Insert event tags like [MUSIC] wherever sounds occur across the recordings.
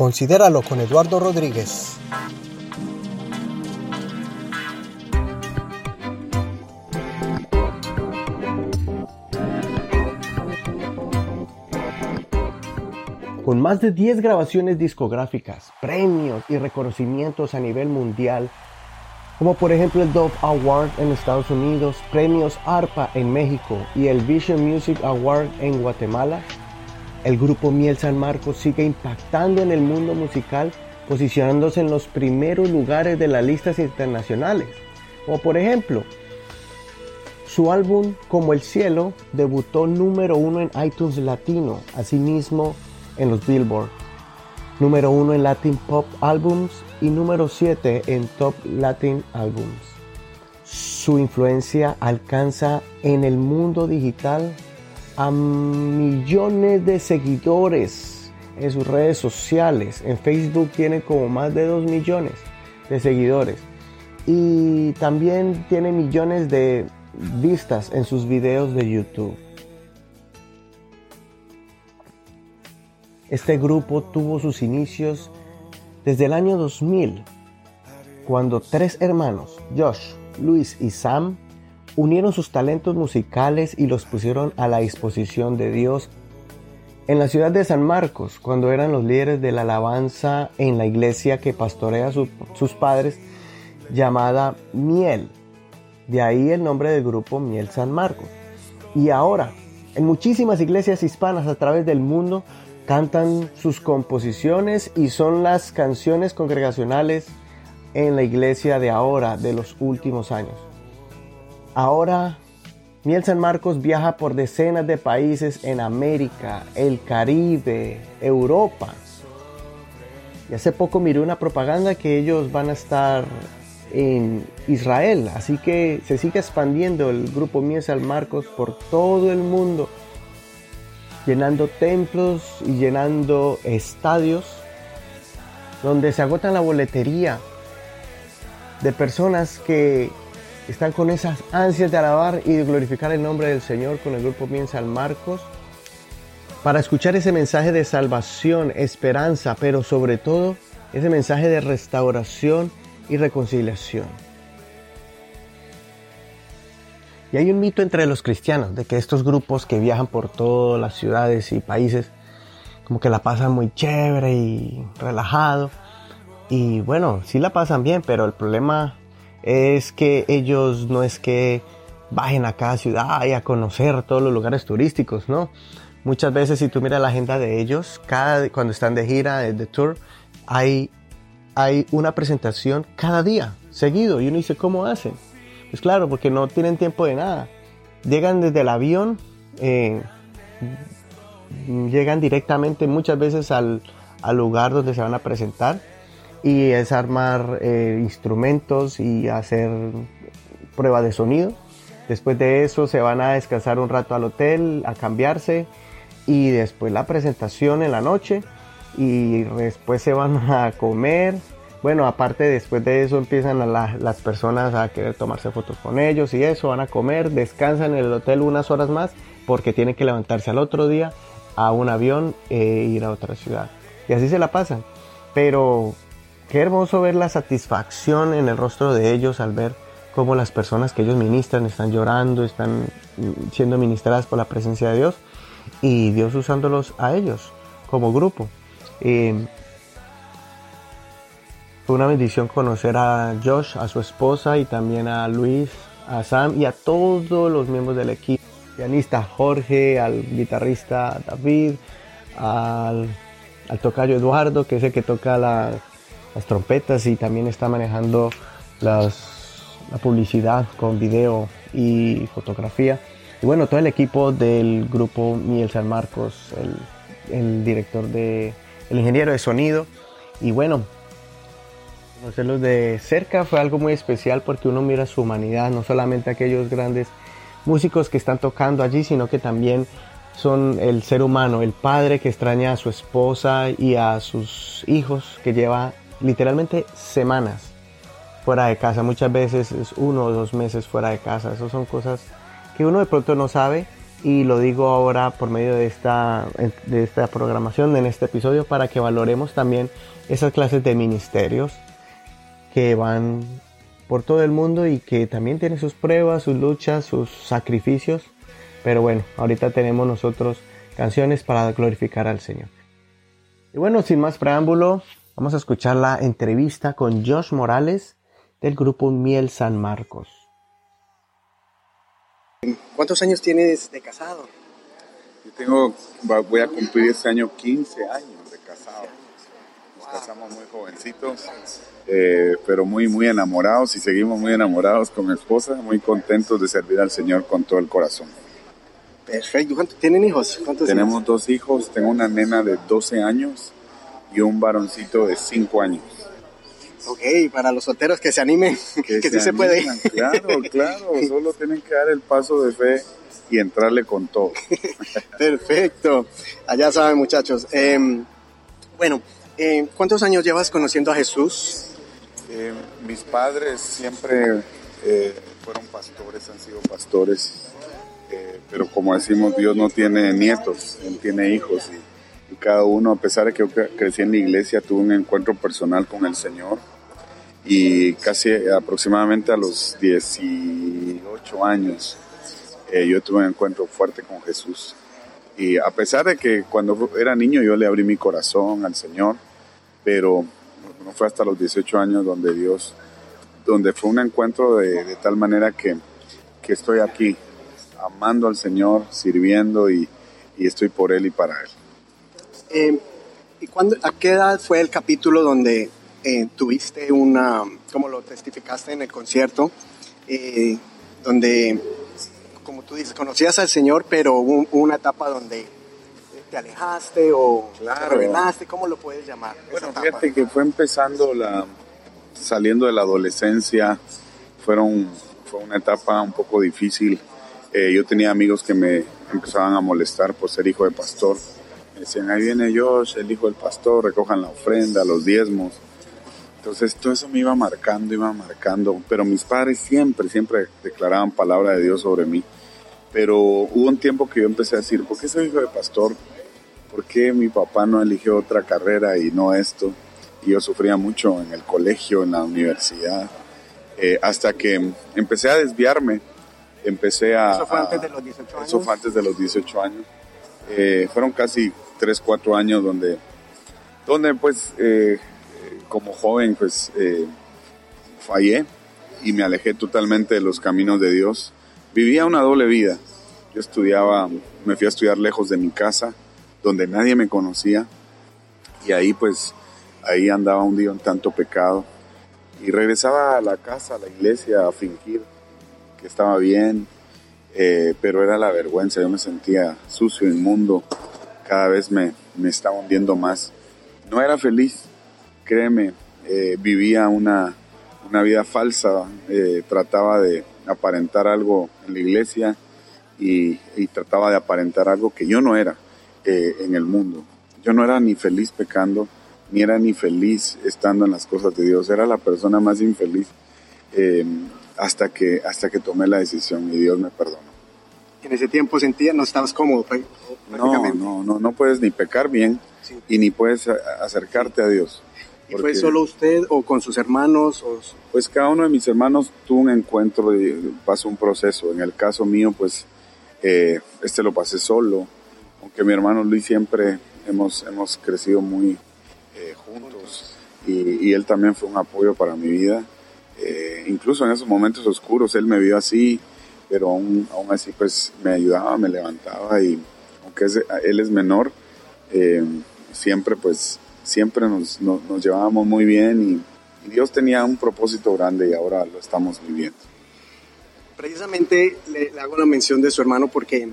Considéralo con Eduardo Rodríguez. Con más de 10 grabaciones discográficas, premios y reconocimientos a nivel mundial, como por ejemplo el Dove Award en Estados Unidos, premios ARPA en México y el Vision Music Award en Guatemala, el grupo Miel San Marcos sigue impactando en el mundo musical, posicionándose en los primeros lugares de las listas internacionales. Como por ejemplo, su álbum Como el Cielo debutó número uno en iTunes Latino, asimismo en los Billboard, número uno en Latin Pop Albums y número 7 en Top Latin Albums. Su influencia alcanza en el mundo digital a millones de seguidores en sus redes sociales. En Facebook tiene como más de 2 millones de seguidores. Y también tiene millones de vistas en sus videos de YouTube. Este grupo tuvo sus inicios desde el año 2000, cuando tres hermanos, Josh, Luis y Sam, unieron sus talentos musicales y los pusieron a la disposición de Dios en la ciudad de San Marcos, cuando eran los líderes de la alabanza en la iglesia que pastorea sus padres, llamada Miel. De ahí el nombre del grupo Miel San Marcos. Y ahora, en muchísimas iglesias hispanas a través del mundo, cantan sus composiciones y son las canciones congregacionales en la iglesia de ahora, de los últimos años. Ahora, Miel San Marcos viaja por decenas de países en América, el Caribe, Europa. Y hace poco miré una propaganda que ellos van a estar en Israel, así que se sigue expandiendo el grupo Miel San Marcos por todo el mundo, llenando templos y llenando estadios donde se agotan la boletería de personas que están con esas ansias de alabar y de glorificar el nombre del Señor con el grupo Bien San Marcos, para escuchar ese mensaje de salvación, esperanza, pero sobre todo ese mensaje de restauración y reconciliación. Y hay un mito entre los cristianos de que estos grupos que viajan por todas las ciudades y países, como que la pasan muy chévere y relajado. Y bueno, sí la pasan bien, pero el problema es que ellos no es que bajen a cada ciudad y a conocer todos los lugares turísticos, ¿no? Muchas veces si tú miras la agenda de ellos, cada, cuando están de gira, de tour, hay, hay una presentación cada día, seguido, y uno dice, ¿cómo hacen? Pues claro, porque no tienen tiempo de nada. Llegan desde el avión, eh, llegan directamente muchas veces al, al lugar donde se van a presentar y es armar eh, instrumentos y hacer prueba de sonido. Después de eso se van a descansar un rato al hotel, a cambiarse y después la presentación en la noche y después se van a comer. Bueno, aparte después de eso empiezan a las personas a querer tomarse fotos con ellos y eso, van a comer, descansan en el hotel unas horas más porque tienen que levantarse al otro día a un avión e ir a otra ciudad. Y así se la pasan. Pero Qué hermoso ver la satisfacción en el rostro de ellos al ver cómo las personas que ellos ministran están llorando, están siendo ministradas por la presencia de Dios y Dios usándolos a ellos como grupo. fue una bendición conocer a Josh, a su esposa y también a Luis, a Sam y a todos los miembros del equipo. Pianista Jorge, al guitarrista David, al, al tocayo Eduardo, que es el que toca la las trompetas y también está manejando las, la publicidad con video y fotografía. Y bueno, todo el equipo del grupo Miel San Marcos, el, el director de, el ingeniero de sonido. Y bueno, conocerlos de cerca fue algo muy especial porque uno mira su humanidad, no solamente aquellos grandes músicos que están tocando allí, sino que también son el ser humano, el padre que extraña a su esposa y a sus hijos que lleva literalmente semanas fuera de casa. Muchas veces es uno o dos meses fuera de casa. Esas son cosas que uno de pronto no sabe y lo digo ahora por medio de esta, de esta programación, en este episodio, para que valoremos también esas clases de ministerios que van por todo el mundo y que también tienen sus pruebas, sus luchas, sus sacrificios. Pero bueno, ahorita tenemos nosotros canciones para glorificar al Señor. Y bueno, sin más preámbulo, vamos a escuchar la entrevista con Josh Morales del grupo Miel San Marcos. ¿Cuántos años tienes de casado? Yo tengo, voy a cumplir este año 15 años de casado. Nos casamos muy jovencitos, eh, pero muy, muy enamorados y seguimos muy enamorados con mi esposa, muy contentos de servir al Señor con todo el corazón. Perfecto. ¿Cuántos tienen hijos? Tenemos dos hijos, tengo una nena de 12 años y un varoncito de 5 años. Ok, para los solteros que se animen, que, [LAUGHS] sí se puede. Claro, claro, [LAUGHS] solo tienen que dar el paso de fe y entrarle con todo. [LAUGHS] Perfecto, allá saben muchachos. Em, bueno, em, ¿cuántos años llevas conociendo a Jesús? Em, mis padres siempre eh, fueron pastores, han sido pastores, eh, pero como decimos, Dios no tiene nietos, Él tiene hijos y, y cada uno, a pesar de que yo crecí en la iglesia, tuvo un encuentro personal con el Señor y casi aproximadamente a los 18 años eh, yo tuve un encuentro fuerte con Jesús. Y a pesar de que cuando era niño yo le abrí mi corazón al Señor, pero no fue hasta los 18 años donde Dios, donde fue un encuentro de, tal manera que, que, estoy aquí, amando al Señor, sirviendo y estoy por Él y para Él. Eh, ¿Y cuándo, a qué edad fue el capítulo donde eh, tuviste una, como lo testificaste en el concierto, eh, donde, como tú dices, conocías al Señor, pero hubo una etapa donde te alejaste o te revelaste, ¿cómo lo puedes llamar? Bueno, fíjate que fue empezando la, saliendo de la adolescencia, fueron, fue una etapa un poco difícil. Eh, yo tenía amigos que me empezaban a molestar por ser hijo de pastor. Decían, ahí viene Josh, el hijo del pastor, recojan la ofrenda, los diezmos. Entonces todo eso me iba marcando, iba marcando, pero mis padres siempre, siempre declaraban palabra de Dios sobre mí. Pero hubo un tiempo que yo empecé a decir, ¿por qué soy hijo de pastor? ¿Por qué mi papá no eligió otra carrera y no esto? Y yo sufría mucho en el colegio, en la universidad, eh, hasta que empecé a desviarme, empecé a... ¿Eso fue antes de los 18 años? Eso fue antes de los 18 años. Eh, fueron casi 3, 4 años donde, donde pues... Eh, como joven pues eh, fallé y me alejé totalmente de los caminos de Dios. Vivía una doble vida. Yo estudiaba, me fui a estudiar lejos de mi casa, donde nadie me conocía. Y ahí pues, ahí andaba un día en tanto pecado. Y regresaba a la casa, a la iglesia, a fingir que estaba bien. Eh, pero era la vergüenza, yo me sentía sucio, inmundo. Cada vez me, me estaba hundiendo más. No era feliz, créeme, eh, vivía una, una, vida falsa, eh, trataba de aparentar algo en la iglesia y, trataba de aparentar algo que yo no era eh, en el mundo. Yo no era ni feliz pecando, ni era ni feliz estando en las cosas de Dios, era la persona más infeliz hasta, que, hasta que tomé la decisión y Dios me perdonó. En ese tiempo sentía, no estabas cómodo No, no, no, no puedes ni pecar bien y ni puedes acercarte a Dios. ¿Y fue solo usted o con sus hermanos? Pues cada uno de mis hermanos tuvo un encuentro y pasó un proceso. En el caso mío, pues eh, este lo pasé solo, aunque mi hermano Luis siempre hemos, hemos crecido muy eh, juntos y, él también fue un apoyo para mi vida. Eh, incluso en esos momentos oscuros él me vio así, pero aún, aún así pues me ayudaba, me levantaba y aunque él es menor, siempre pues siempre nos, nos, llevábamos muy bien y, Dios tenía un propósito grande y ahora lo estamos viviendo. Precisamente le, hago la mención de su hermano porque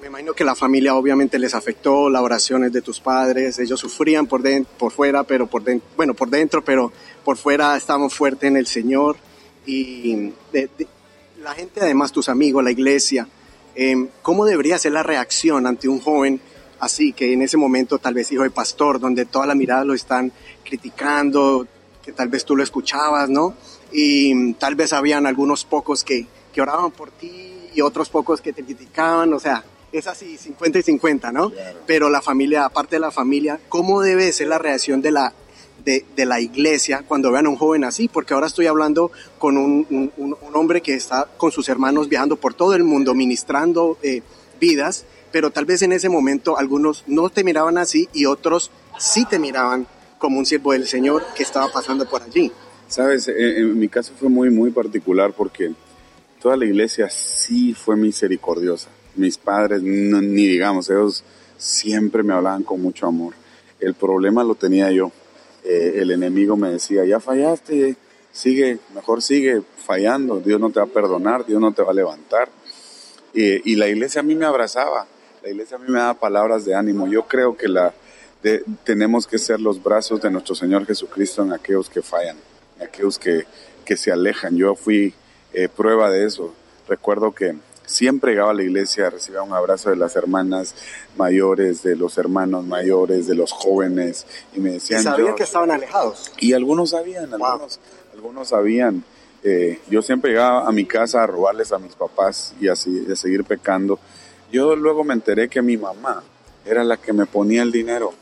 me imagino que la familia obviamente les afectó, las oraciones de tus padres, ellos sufrían por, dentro, por fuera, pero por dentro, bueno, por dentro, pero por fuera estaban fuertes en el Señor. Y la gente, además tus amigos, la iglesia, eh, ¿cómo debería ser la reacción ante un joven así, que en ese momento tal vez hijo de pastor, donde toda la mirada lo están criticando, que tal vez tú lo escuchabas, ¿no? Y tal vez habían algunos pocos que, que oraban por ti y otros pocos que te criticaban, o sea, es así, 50 y 50, ¿no? Pero la familia, aparte de la familia, ¿cómo debe ser la reacción de la, de, de, la iglesia cuando vean a un joven así? Porque ahora estoy hablando con un, un, un hombre que está con sus hermanos viajando por todo el mundo, ministrando eh, vidas, pero tal vez en ese momento algunos no te miraban así y otros sí te miraban como un siervo del Señor que estaba pasando por allí. Sabes, en mi caso fue muy, muy particular porque toda la iglesia sí fue misericordiosa. Mis padres, ni digamos, ellos siempre me hablaban con mucho amor. El problema lo tenía yo. Eh, el enemigo me decía, ya fallaste, sigue, mejor sigue fallando, Dios no te va a perdonar, Dios no te va a levantar. y la iglesia a mí me abrazaba, la iglesia a mí me daba palabras de ánimo. Yo creo que la, tenemos que ser los brazos de nuestro Señor Jesucristo en aquellos que fallan, en aquellos que, que se alejan. Yo fui eh, prueba de eso. Recuerdo que siempre llegaba a la iglesia, recibía un abrazo de las hermanas mayores, de los hermanos mayores, de los jóvenes, y me decían... ¿Y sabían que estaban alejados? Y algunos sabían, algunos, algunos sabían. Eh, yo siempre llegaba a mi casa a robarles a mis papás y así, a seguir pecando. Yo luego me enteré que mi mamá era la que me ponía el dinero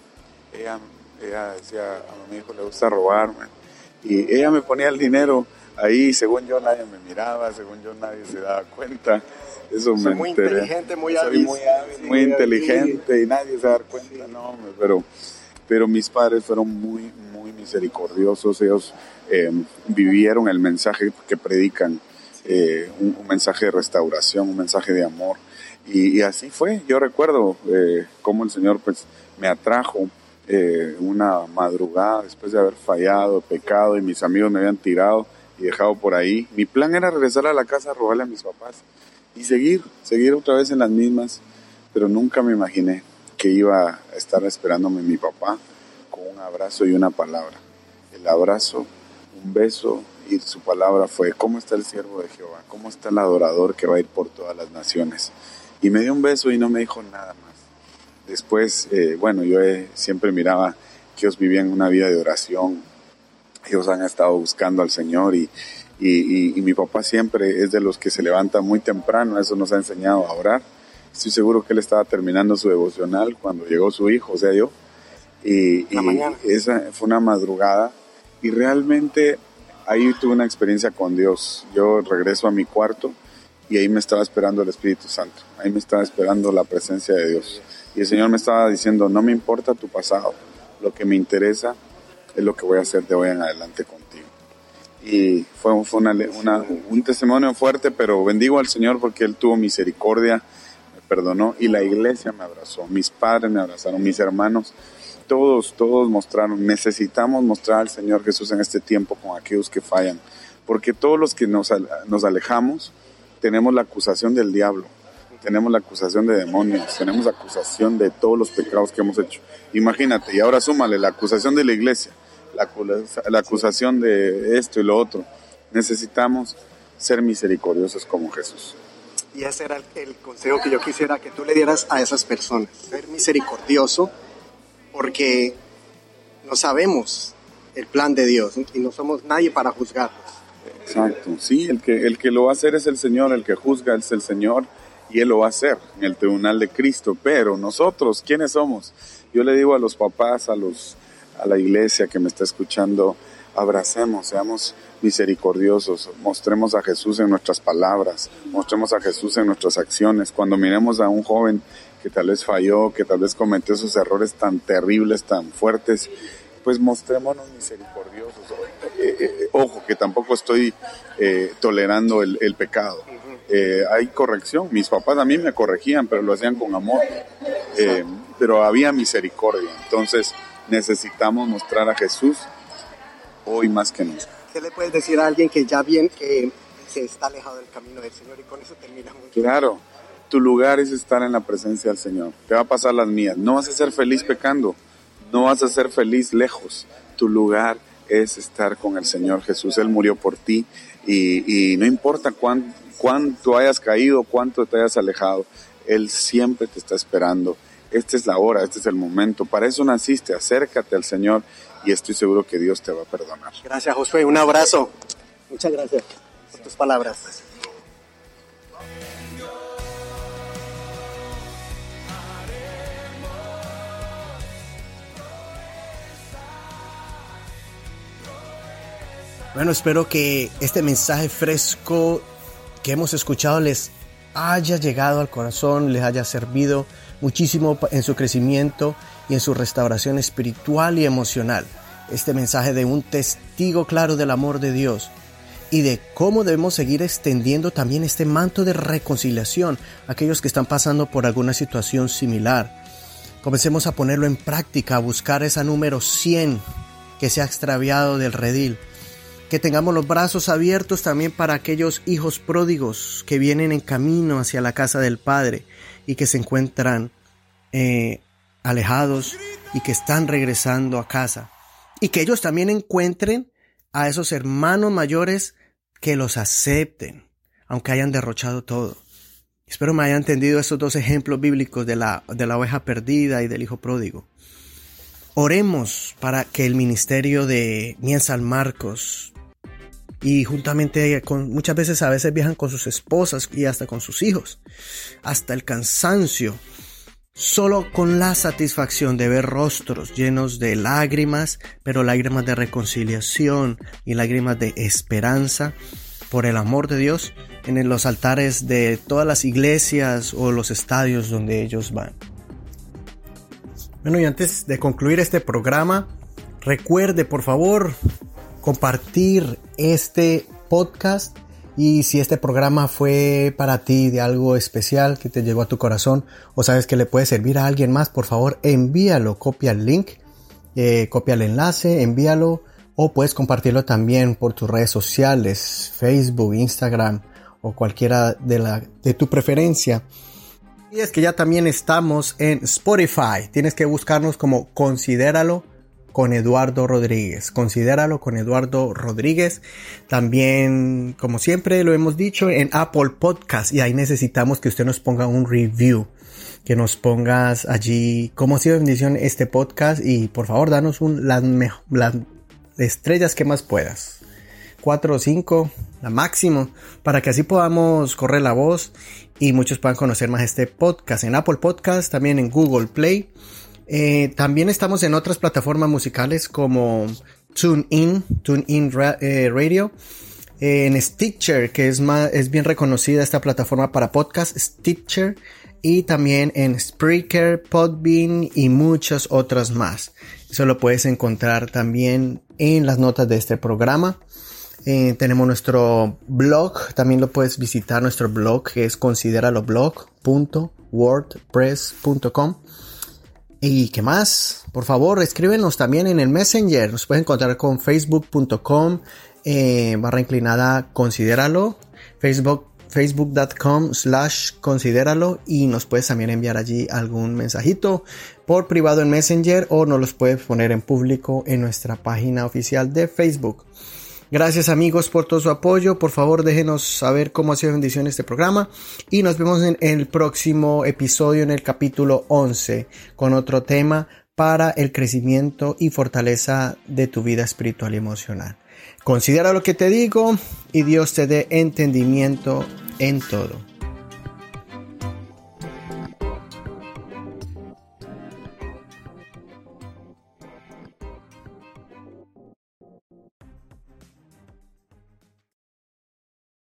ella, ella decía, a mi hijo le gusta robarme. Y ella me ponía el dinero ahí, según yo nadie me miraba, según yo nadie se daba cuenta. Eso me muy inteligente, muy hábil. muy muy, inteligente y nadie se da cuenta, no, pero, pero mis padres fueron muy, muy misericordiosos. Ellos eh, vivieron el mensaje que predican, eh, un, mensaje de restauración, un mensaje de amor. Y, así fue. Yo recuerdo eh, cómo el Señor pues, me atrajo eh, una madrugada después de haber fallado, pecado y mis amigos me habían tirado y dejado por ahí. Mi plan era regresar a la casa a robarle a mis papás y seguir, seguir otra vez en las mismas, pero nunca me imaginé que iba a estar esperándome mi papá con un abrazo y una palabra. El abrazo, un beso y su palabra fue, ¿cómo está el siervo de Jehová? ¿Cómo está el adorador que va a ir por todas las naciones? Y me dio un beso y no me dijo nada más. Después, eh, bueno, yo siempre miraba que ellos vivían una vida de oración, ellos han estado buscando al Señor y, y, mi papá siempre es de los que se levanta muy temprano, eso nos ha enseñado a orar. Estoy seguro que él estaba terminando su devocional cuando llegó su hijo, o sea, yo. Y, esa fue una madrugada y realmente ahí tuve una experiencia con Dios. Yo regreso a mi cuarto y ahí me estaba esperando el Espíritu Santo, ahí me estaba esperando la presencia de Dios. Y el Señor me estaba diciendo, no me importa tu pasado, lo que me interesa es lo que voy a hacer de hoy en adelante contigo. Y fue, fue una, un testimonio fuerte, pero bendigo al Señor porque Él tuvo misericordia, me perdonó y la iglesia me abrazó, mis padres me abrazaron, mis hermanos, todos, todos mostraron, necesitamos mostrar al Señor Jesús en este tiempo con aquellos que fallan, porque todos los que nos, nos alejamos tenemos la acusación del diablo tenemos la acusación de demonios, tenemos la acusación de todos los pecados que hemos hecho. Imagínate, y ahora súmale la acusación de la iglesia, la, la acusación de esto y lo otro. Necesitamos ser misericordiosos como Jesús. Y ese era el, consejo que yo quisiera que tú le dieras a esas personas, ser misericordioso, porque no sabemos el plan de Dios y no somos nadie para juzgarlos. Exacto, sí, el que, el que lo va a hacer es el Señor, el que juzga es el Señor y Él lo va a hacer en el tribunal de Cristo. Pero nosotros, ¿quiénes somos? Yo le digo a los papás, a, los, a la iglesia que me está escuchando, abracemos, seamos misericordiosos, mostremos a Jesús en nuestras palabras, mostremos a Jesús en nuestras acciones. Cuando miremos a un joven que tal vez falló, que tal vez cometió esos errores tan terribles, tan fuertes, pues mostrémonos misericordiosos. Eh, eh, ojo, que tampoco estoy eh, tolerando el, el pecado eh, hay corrección. Mis papás a mí me corregían, pero lo hacían con amor. Eh, pero había misericordia. Entonces necesitamos mostrar a Jesús hoy más que nunca. ¿Qué le puedes decir a alguien que ya bien que se está alejado del camino del Señor y con eso terminamos? Claro, tu lugar es estar en la presencia del Señor. Te va a pasar las mías. No vas a ser feliz pecando. No vas a ser feliz lejos. Tu lugar es estar con el Señor Jesús. Él murió por ti y, y no importa cuán, cuánto hayas caído, cuánto te hayas alejado, Él siempre te está esperando esta es la hora, este es el momento, para eso naciste, acércate al Señor y estoy seguro que Dios te va a perdonar. Gracias Josué, un abrazo. Muchas gracias por tus palabras. Bueno, espero que este mensaje fresco que hemos escuchado les haya llegado al corazón, les haya servido muchísimo en su crecimiento y en su restauración espiritual y emocional. Este mensaje de un testigo claro del amor de Dios y de cómo debemos seguir extendiendo también este manto de reconciliación a aquellos que están pasando por alguna situación similar. Comencemos a ponerlo en práctica, a buscar esa número 100 que se ha extraviado del redil que tengamos los brazos abiertos también para aquellos hijos pródigos que vienen en camino hacia la casa del Padre y que se encuentran eh, alejados y que están regresando a casa. Y que ellos también encuentren a esos hermanos mayores que los acepten, aunque hayan derrochado todo. Espero me haya entendido estos dos ejemplos bíblicos de la, de la oveja perdida y del hijo pródigo. Oremos para que el ministerio de Mienzal Marcos y juntamente con muchas veces a veces viajan con sus esposas y hasta con sus hijos, hasta el cansancio, solo con la satisfacción de ver rostros llenos de lágrimas, pero lágrimas de reconciliación y lágrimas de esperanza por el amor de Dios en los altares de todas las iglesias o los estadios donde ellos van. Bueno, y antes de concluir este programa, recuerde por favor compartir este podcast y si este programa fue para ti de algo especial que te llegó a tu corazón o sabes que le puede servir a alguien más, por favor envíalo, copia el link, eh, copia el enlace, envíalo o puedes compartirlo también por tus redes sociales, Facebook, Instagram o cualquiera de, la, de tu preferencia. Y es que ya también estamos en Spotify. Tienes que buscarnos como Considéralo con Eduardo Rodríguez. Considéralo con Eduardo Rodríguez. También, como siempre lo hemos dicho, en Apple Podcast. Y ahí necesitamos que usted nos ponga un review. Que nos pongas allí cómo ha sido bendición este podcast. Y por favor, danos un, las, las estrellas que más puedas. Cuatro o cinco, la máximo, para que así podamos correr la voz y muchos puedan conocer más este podcast en Apple Podcast, también en Google Play eh, también estamos en otras plataformas musicales como TuneIn, TuneIn eh, Radio, en Stitcher, que es, más, es bien reconocida esta plataforma para podcast, Stitcher, y también en Spreaker, Podbean y muchas otras más. Eso lo puedes encontrar también en las notas de este programa. Eh, tenemos nuestro blog, también lo puedes visitar nuestro blog que es consideraloblog.wordpress.com. ¿Y qué más? Por favor, escríbenos también en el Messenger. Nos pueden encontrar con facebook.com eh, barra inclinada considéralo. Facebook facebook.com slash considéralo y nos puedes también enviar allí algún mensajito por privado en Messenger o nos los puedes poner en público en nuestra página oficial de Facebook. Gracias amigos por todo su apoyo. Por favor déjenos saber cómo ha sido bendición este programa. Y nos vemos en el próximo episodio en el capítulo 11 con otro tema para el crecimiento y fortaleza de tu vida espiritual y emocional. Considera lo que te digo y Dios te dé entendimiento en todo.